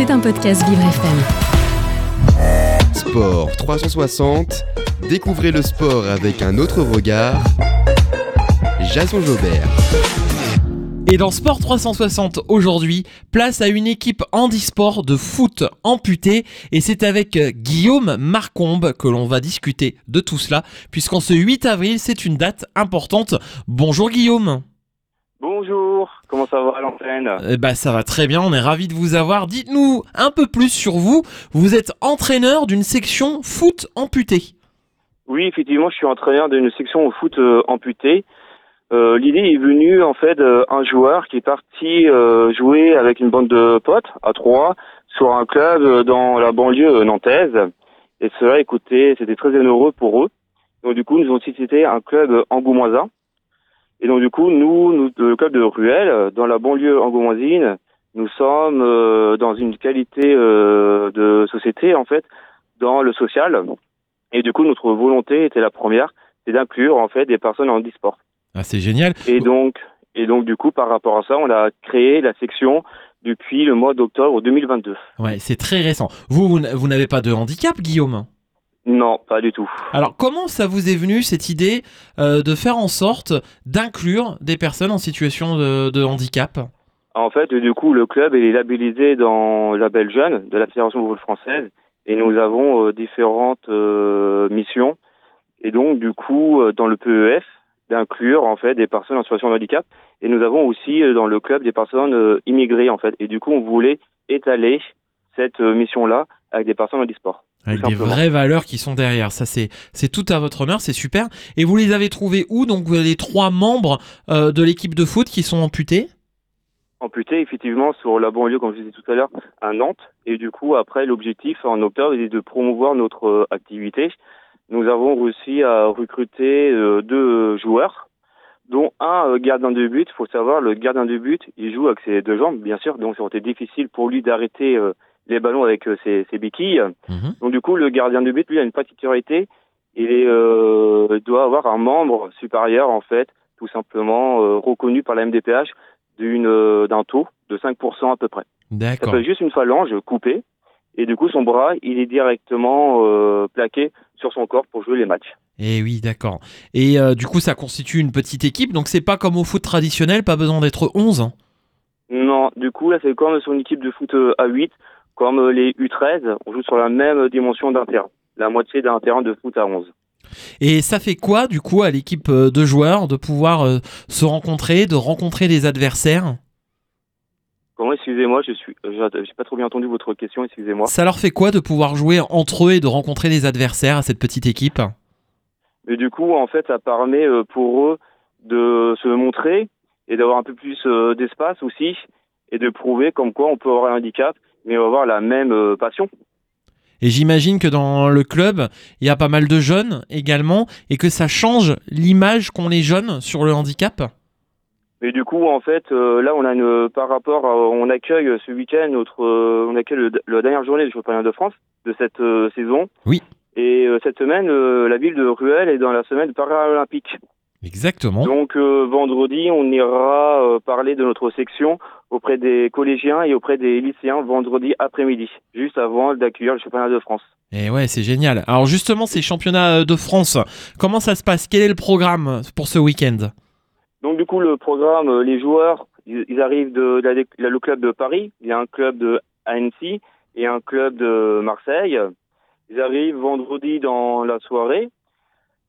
C'est un podcast Vivre FM. Sport 360. Découvrez le sport avec un autre regard. Jason Jobert. Et dans Sport 360 aujourd'hui, place à une équipe handisport de foot amputé et c'est avec euh, Guillaume Marcombe que l'on va discuter de tout cela puisqu'en ce 8 avril, c'est une date importante. Bonjour Guillaume. Bonjour, comment ça va à l'antenne Eh ben, ça va très bien, on est ravis de vous avoir. Dites-nous un peu plus sur vous. Vous êtes entraîneur d'une section foot amputé. Oui, effectivement, je suis entraîneur d'une section au foot euh, amputé. Euh, L'idée est venue en fait d'un joueur qui est parti euh, jouer avec une bande de potes à Troyes sur un club euh, dans la banlieue nantaise. Et cela, écoutez, c'était très heureux pour eux. Donc du coup, nous avons cité un club angoumoisin. Et donc du coup, nous, nous le club de Ruelle, dans la banlieue angoumoisine, nous sommes euh, dans une qualité euh, de société en fait, dans le social. Et du coup, notre volonté était la première, c'est d'inclure en fait des personnes en handisport. Ah, c'est génial. Et donc, et donc du coup, par rapport à ça, on a créé la section depuis le mois d'octobre 2022. Ouais, c'est très récent. Vous, vous n'avez pas de handicap, Guillaume? Non, pas du tout. Alors, comment ça vous est venu cette idée euh, de faire en sorte d'inclure des personnes en situation de, de handicap? En fait, du coup, le club est labellisé dans la Belle Jeune de la Fédération football française et nous avons euh, différentes euh, missions. Et donc, du coup, dans le PEF, d'inclure en fait des personnes en situation de handicap. Et nous avons aussi dans le club des personnes immigrées en fait. Et du coup, on voulait étaler cette euh, mission-là avec des personnes en handisport. Avec des vraies valeurs qui sont derrière. Ça, c'est c'est tout à votre honneur, c'est super. Et vous les avez trouvés où? Donc, vous avez les trois membres euh, de l'équipe de foot qui sont amputés? Amputé effectivement sur la banlieue, comme je disais tout à l'heure, à Nantes. Et du coup, après, l'objectif en octobre est de promouvoir notre euh, activité. Nous avons réussi à recruter euh, deux joueurs, dont un gardien de but. Il faut savoir, le gardien de but, il joue avec ses deux jambes, bien sûr, donc ça aurait été difficile pour lui d'arrêter les ballons avec euh, ses, ses béquilles. Mhm. Donc du coup, le gardien de but, lui, a une particularité. Il euh, doit avoir un membre supérieur, en fait, tout simplement euh, reconnu par la MDPH d'une d'un taux de 5% à peu près. Ça D'accord. fait juste une phalange coupée. Et du coup, son bras, il est directement euh, plaqué sur son corps pour jouer les matchs. Et oui, d'accord. Et euh, du coup, ça constitue une petite équipe. Donc, c'est pas comme au foot traditionnel, pas besoin d'être 11. Non, du coup, là, c'est comme sur une équipe de foot à 8, comme les U13, on joue sur la même dimension d'un terrain, la moitié d'un terrain de foot à 11. Et ça fait quoi, du coup, à l'équipe euh, de joueurs de pouvoir euh, se rencontrer, de rencontrer des adversaires? Comment, excusez-moi, je suis, euh, j'ai pas trop bien entendu votre question, excusez-moi. Ça leur fait quoi de pouvoir jouer entre eux et de rencontrer des adversaires à cette petite équipe? Mais du coup, en fait, ça permet pour eux de se montrer et d'avoir un peu plus d'espace aussi et de prouver comme quoi on peut avoir un handicap, mais avoir la même euh, passion. Et j'imagine que dans le club, il y a pas mal de jeunes également et que ça change l'image qu'ont les jeunes sur le handicap? Mais du coup, en fait, euh, là, on a une, par rapport, à- on accueille ce week-end notre, euh, on accueille le- la dernière journée du championnat de France de cette euh, saison. Oui. Et cette semaine, la ville de Ruelle est dans la semaine paralympique. Exactement. Donc euh, vendredi, on ira euh, parler de notre section auprès des collégiens et auprès des lycéens vendredi après-midi, juste avant d'accueillir le championnat de France. Et ouais, c'est génial. Alors justement, ces championnats euh, de France, comment ça se passe? Quel est le programme pour ce week-end? Donc du coup, le programme, les joueurs, ils, arrivent de, la- la- le club de Paris, il y a un club de Annecy et un club de Marseille. Ils arrivent vendredi dans la soirée.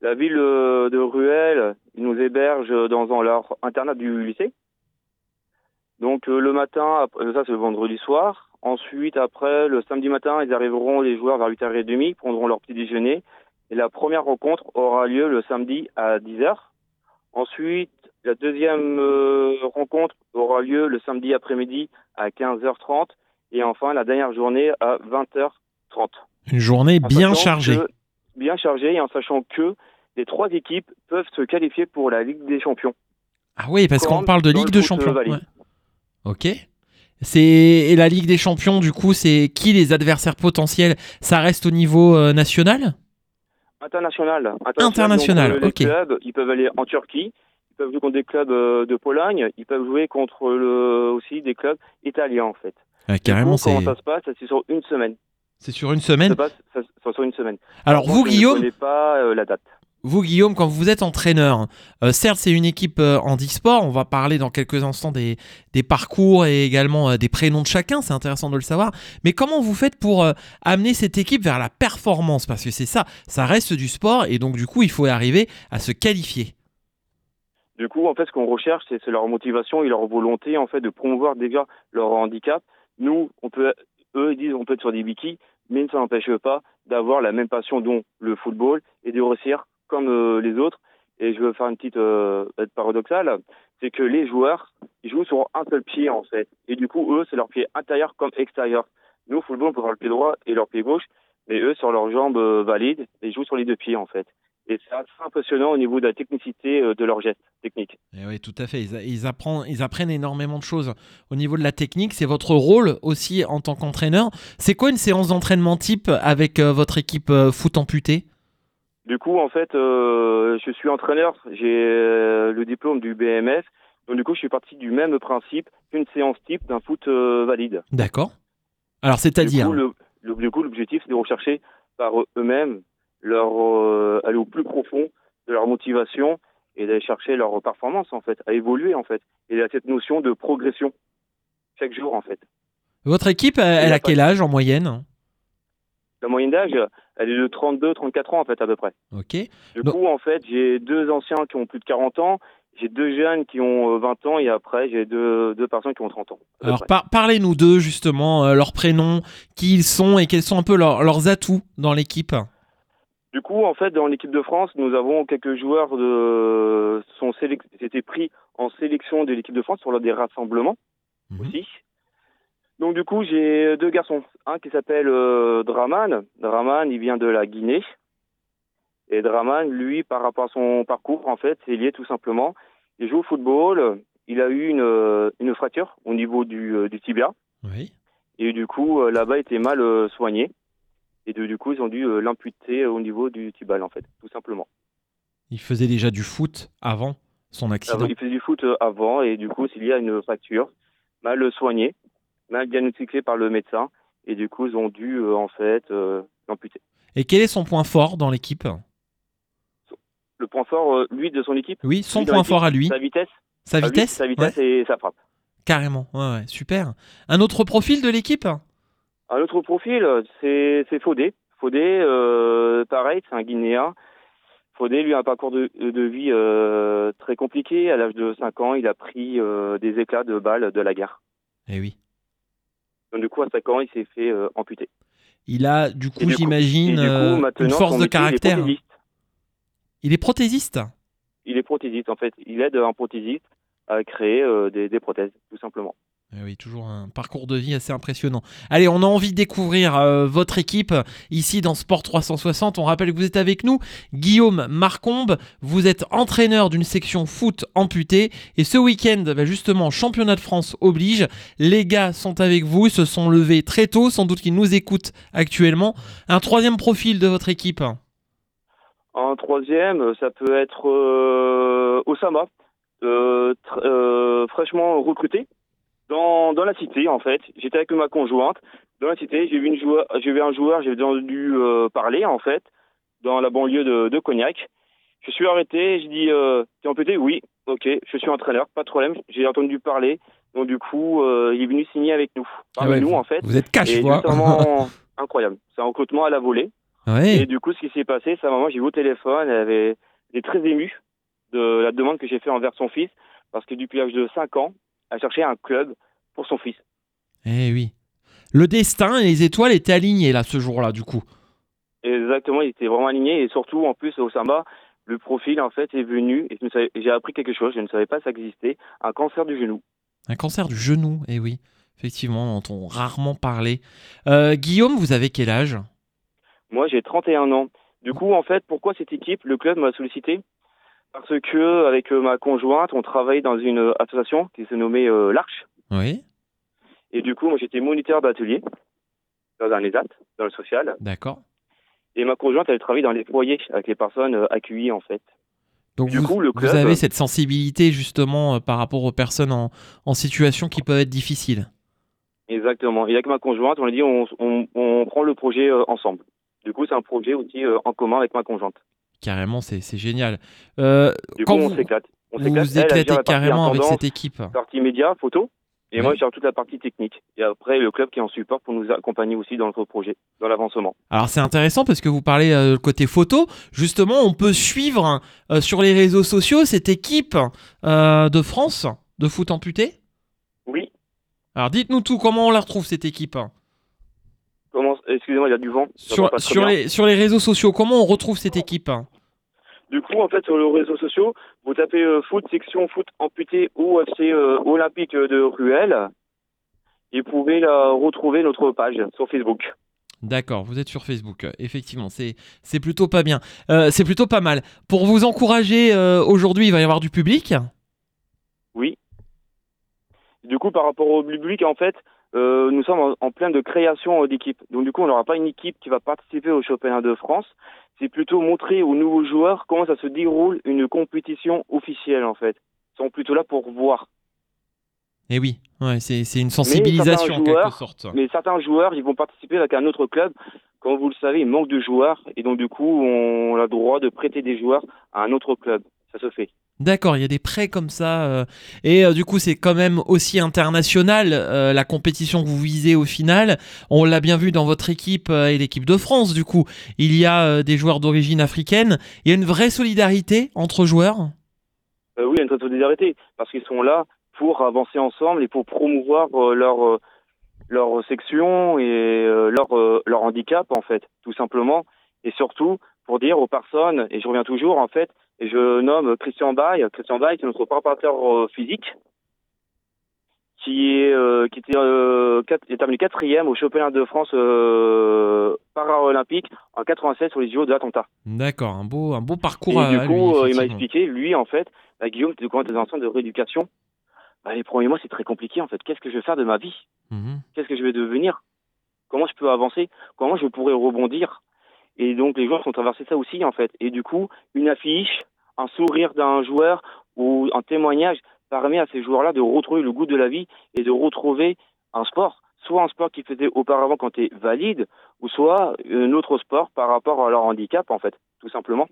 La ville euh, de Ruelle, ils nous hébergent dans, leur internat du lycée. Donc euh, le matin, euh, ça c'est le vendredi soir. Ensuite, après, le samedi matin, ils arriveront, les joueurs, vers 8h30, prendront leur petit déjeuner. Et la première rencontre aura lieu le samedi à 10h. Ensuite, la deuxième rencontre aura lieu le samedi après-midi à 15h30 et enfin la dernière journée à 20h30. Une journée En bien chargée. que- bien chargée et en sachant que les trois équipes peuvent se qualifier pour la Ligue des Champions. Ah oui, parce qu'on parle de Ligue de Champions. euh. Ouais. Ok. C'est et la Ligue des Champions, du coup, c'est qui les adversaires potentiels? Ça reste au niveau euh, national? International. International, donc, euh, les ok. clubs, ils peuvent aller en Turquie, ils peuvent jouer contre des clubs euh, de Pologne, ils peuvent jouer contre le, aussi des clubs italiens en fait. Du carrément, c'est comment ça se passe? C'est sur une semaine. c'est sur une Ça semaine. se passe ça, ça- sur une semaine. Alors Par vous, contre, je Guillaume, ne connais pas la date. Vous, Guillaume, quand vous êtes entraîneur, euh, certes, c'est une équipe euh, handisport. On va parler dans quelques instants des, parcours et également euh, des prénoms de chacun. C'est intéressant de le savoir. Mais comment vous faites pour euh, amener cette équipe vers la performance? Parce que c'est ça, ça reste du sport et donc du coup, il faut arriver à se qualifier. Du coup, en fait, ce qu'on recherche, c'est leur motivation et leur volonté, en fait, de promouvoir déjà leur handicap. Nous, on peut, eux, ils disent, on peut être sur des bikis, mais ça n'empêche pas d'avoir la même passion dont le football et de réussir comme euh, les autres. Et je veux faire une petite euh, paradoxale, c'est que les joueurs, ils jouent sur un seul pied, en fait. Et du coup, eux, c'est leur pied intérieur comme extérieur. Nous, au football, on peut avoir le pied droit et leur pied gauche, mais eux, sur leurs jambes euh, valides, ils jouent sur les deux pieds, en fait. Et c'est assez impressionnant au niveau de la technicité de leurs gestes techniques. Et oui, tout à fait. Ils, apprennent, ils apprennent énormément de choses au niveau de la technique. C'est votre rôle aussi en tant qu'entraîneur. C'est quoi une séance d'entraînement type avec votre équipe foot amputé? Du coup, en fait, euh, je suis entraîneur, j'ai euh, le diplôme du BMF. Donc, du coup, je suis parti du même principe qu'une séance type d'un foot euh, valide. D'accord. Alors, c'est-à-dire du coup, l'objectif, c'est de rechercher par eux-mêmes leur euh, aller au plus profond de leur motivation et d'aller chercher leur performance, en fait, à évoluer, en fait. Et à cette notion de progression chaque jour, en fait. Votre équipe, elle, elle y a a quel âge en moyenne? La moyenne d'âge, elle est de 32-34 ans, en fait, à peu près. Ok. Du coup, en fait, j'ai deux anciens qui ont plus de 40 ans, j'ai deux jeunes qui ont euh, 20 ans, et après, j'ai deux, deux personnes qui ont 30 ans. Alors, par- parlez-nous d'eux, justement, euh, leurs prénoms, qui ils sont et quels sont un peu leurs- leurs atouts dans l'équipe. Du coup, en fait, dans l'équipe de France, nous avons quelques joueurs de sont sélec... étaient pris en sélection de l'équipe de France sur des rassemblements Mhm. aussi. Donc du coup, j'ai deux garçons, un qui s'appelle euh, Draman. Draman, il vient de la Guinée. Et Draman, lui, par rapport à son parcours, en fait, c'est lié tout simplement. Il joue au football. Il a eu une, euh, une fracture au niveau du, euh, du tibia. Oui. Et du coup, là-bas, il était mal soigné. Et du coup, ils ont dû l'amputer au niveau du tibal, en fait, tout simplement. Il faisait déjà du foot avant son accident. Avant, il faisait du foot avant, et du coup, s'il y a une fracture, mal soignée, mal diagnostiquée par le médecin, et du coup, ils ont dû, euh, en fait, euh, l'amputer. Et quel est son point fort dans l'équipe? Le point fort, euh, lui, de son équipe, Oui, son point fort à lui. sa vitesse. Sa Sa vi- vitesse Sa vitesse et sa frappe. Carrément. Ouais, ouais, super. Un autre profil de l'équipe? Un autre profil, c'est c'est Fodé. Fodé, euh, pareil, c'est un Guinéen. Fodé, lui, a un parcours de, de vie euh, très compliqué. À l'âge de 5 ans, il a pris euh, des éclats de balles de la guerre. Eh oui. Donc, du coup, à 5 ans, il s'est fait euh, amputer. Il a, du coup, j'imagine, euh, une force de métier, il est caractère. Il est prothésiste? Il est prothésiste, en fait. Il aide un prothésiste à créer euh, des, des prothèses, tout simplement. Eh oui, toujours un parcours de vie assez impressionnant. Allez, on a envie de découvrir euh, votre équipe ici dans Sport 360. On rappelle que vous êtes avec nous, Guillaume Marcombe. Vous êtes entraîneur d'une section foot amputée. Et ce week-end, bah, justement, championnat de France oblige. Les gars sont avec vous, ils se sont levés très tôt. Sans doute qu'ils nous écoutent actuellement. Un troisième profil de votre équipe. En troisième, ça peut être euh, Osama, euh, euh, fraîchement recruté dans, dans la cité, en fait. J'étais avec ma conjointe. Dans la cité, j'ai vu, une joueur, j'ai vu un joueur, j'ai entendu euh, parler, en fait, dans la banlieue de, de Cognac. Je suis arrêté, j'ai dit, euh, t'es amputé Oui, ok, je suis entraîneur, pas de problème. J'ai entendu parler. Donc, du coup, euh, il est venu signer avec nous. Parmi Ah ouais, nous, en fait. Vous êtes cash, c'est vraiment incroyable. C'est un recrutement à la volée. Ouais. Et du coup, ce qui s'est passé, sa maman, j'ai vu au téléphone, elle avait elle est très émue de la demande que j'ai fait envers son fils, parce que depuis l'âge de 5 ans, elle cherchait un club pour son fils. Eh oui. Le destin et les étoiles étaient alignés là ce jour-là, du coup. Exactement, il était vraiment aligné, et surtout, en plus, au Samba, le profil, en fait, est venu, et j'ai appris quelque chose, je ne savais pas ça existait, un cancer du genou. Un cancer du genou, eh oui. Effectivement, on entend rarement parler. Euh, Guillaume, vous avez quel âge? Moi, j'ai 31 ans. Du coup, en fait, pourquoi cette équipe, le club m'a sollicité? Parce que, avec euh, ma conjointe, on travaille dans une euh, association qui se nommait euh, l'Arche. Oui, Et du coup, moi, j'étais moniteur d'atelier dans un ESAT, dans le social. d'accord. Et ma conjointe, elle travaille dans les foyers avec les personnes euh, accueillies, en fait. Donc Du vous, coup, le vous club- avez cette sensibilité justement euh, par rapport aux personnes en, en situation qui peuvent être difficiles. Exactement. Et avec ma conjointe, on a dit on, on, on prend le projet euh, ensemble. Du coup, c'est un projet aussi euh, en commun avec ma conjointe. Carrément, c'est c'est génial. Euh, Du Quand coup, on vous- s'éclate. On vous s'éclate. vous éclatez carrément avec cette équipe. partie média, photo. Et Ouais. moi, gère toute la partie technique. Et après, le club qui est en support pour nous accompagner aussi dans notre projet, dans l'avancement. Alors c'est intéressant parce que vous parlez euh, côté photo. Justement, on peut suivre euh, sur les réseaux sociaux cette équipe euh, de France de foot amputé? Oui. Alors dites-nous tout, comment on la retrouve cette équipe? Comment Excusez-moi, il y a du vent. sur, sur, les, sur les réseaux sociaux, comment on retrouve cette équipe? Du coup, en fait, sur les réseaux sociaux, vous tapez euh, foot section foot amputé OFC euh, Olympique de Ruelle. Et vous pouvez la retrouver notre page sur Facebook. D'accord, vous êtes sur Facebook. Effectivement, c'est c'est plutôt pas bien. Euh, c'est plutôt pas mal. Pour vous encourager, aujourd'hui, il va y avoir du public? Oui. Du coup, par rapport au public, en fait, euh, nous sommes en, en plein de création euh, d'équipe. Donc, du coup, on n'aura pas une équipe qui va participer au championnat de France. C'est plutôt montrer aux nouveaux joueurs comment ça se déroule une compétition officielle, en fait. Ils sont plutôt là pour voir. Eh oui, ouais, c'est une sensibilisation en quelque sorte. Mais certains joueurs, ils vont participer avec un autre club. Comme vous le savez, il manque de joueurs. Et donc, du coup, on a le droit de prêter des joueurs à un autre club. Ça se fait. D'accord, il y a des prêts comme ça. euh, et euh, du coup, c'est quand même aussi international euh, la compétition que vous visez au final. On l'a bien vu dans votre équipe et l'équipe de France, du coup. Il y a des joueurs d'origine africaine. Il y a une vraie solidarité entre joueurs? Oui, il y a une vraie solidarité, parce qu'ils sont là pour avancer ensemble et pour promouvoir leur, leur section et leur, leur handicap, en fait, tout simplement. Et surtout, pour dire aux personnes, et je reviens toujours, en fait, et je nomme Christian Bay, Christian Bay, qui est notre préparateur euh, physique, qui est euh, qui était euh, quatre- est terminé quatrième au championnat de France euh, paralympique en 87 sur les JO de l'attentat. D'accord, un beau, un beau Et parcours à, du coup, lui, euh, il m'a expliqué, lui, en fait, bah, Guillaume, tu dans un centre de rééducation, bah, les premiers mois, c'est très compliqué, en fait. Qu'est-ce que je vais faire de ma vie? Mhm. Qu'est-ce que je vais devenir? Comment je peux avancer? Comment je pourrais rebondir? Et donc, les joueurs sont traversés ça aussi, en fait. Et du coup, une affiche, un sourire d'un joueur ou un témoignage permet à ces joueurs-là de retrouver le goût de la vie et de retrouver un sport. Soit un sport qu'ils faisaient auparavant quand tu es valide, ou soit un autre sport par rapport à leur handicap, en fait, tout simplement.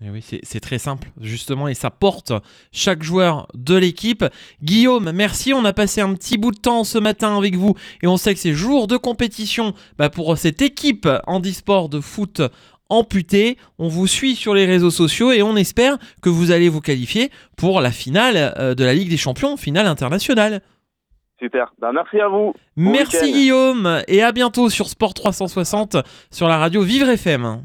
Eh oui, c'est très simple, justement, et ça porte chaque joueur de l'équipe. Guillaume, merci, on a passé un petit bout de temps ce matin avec vous, et on sait que c'est jour de compétition bah, pour cette équipe handisport de foot amputé. On vous suit sur les réseaux sociaux, et on espère que vous allez vous qualifier pour la finale euh, de la Ligue des Champions, finale internationale. Super. Bah, merci à vous. Bon merci. Guillaume, et à bientôt sur Sport 360 sur la radio Vivre FM.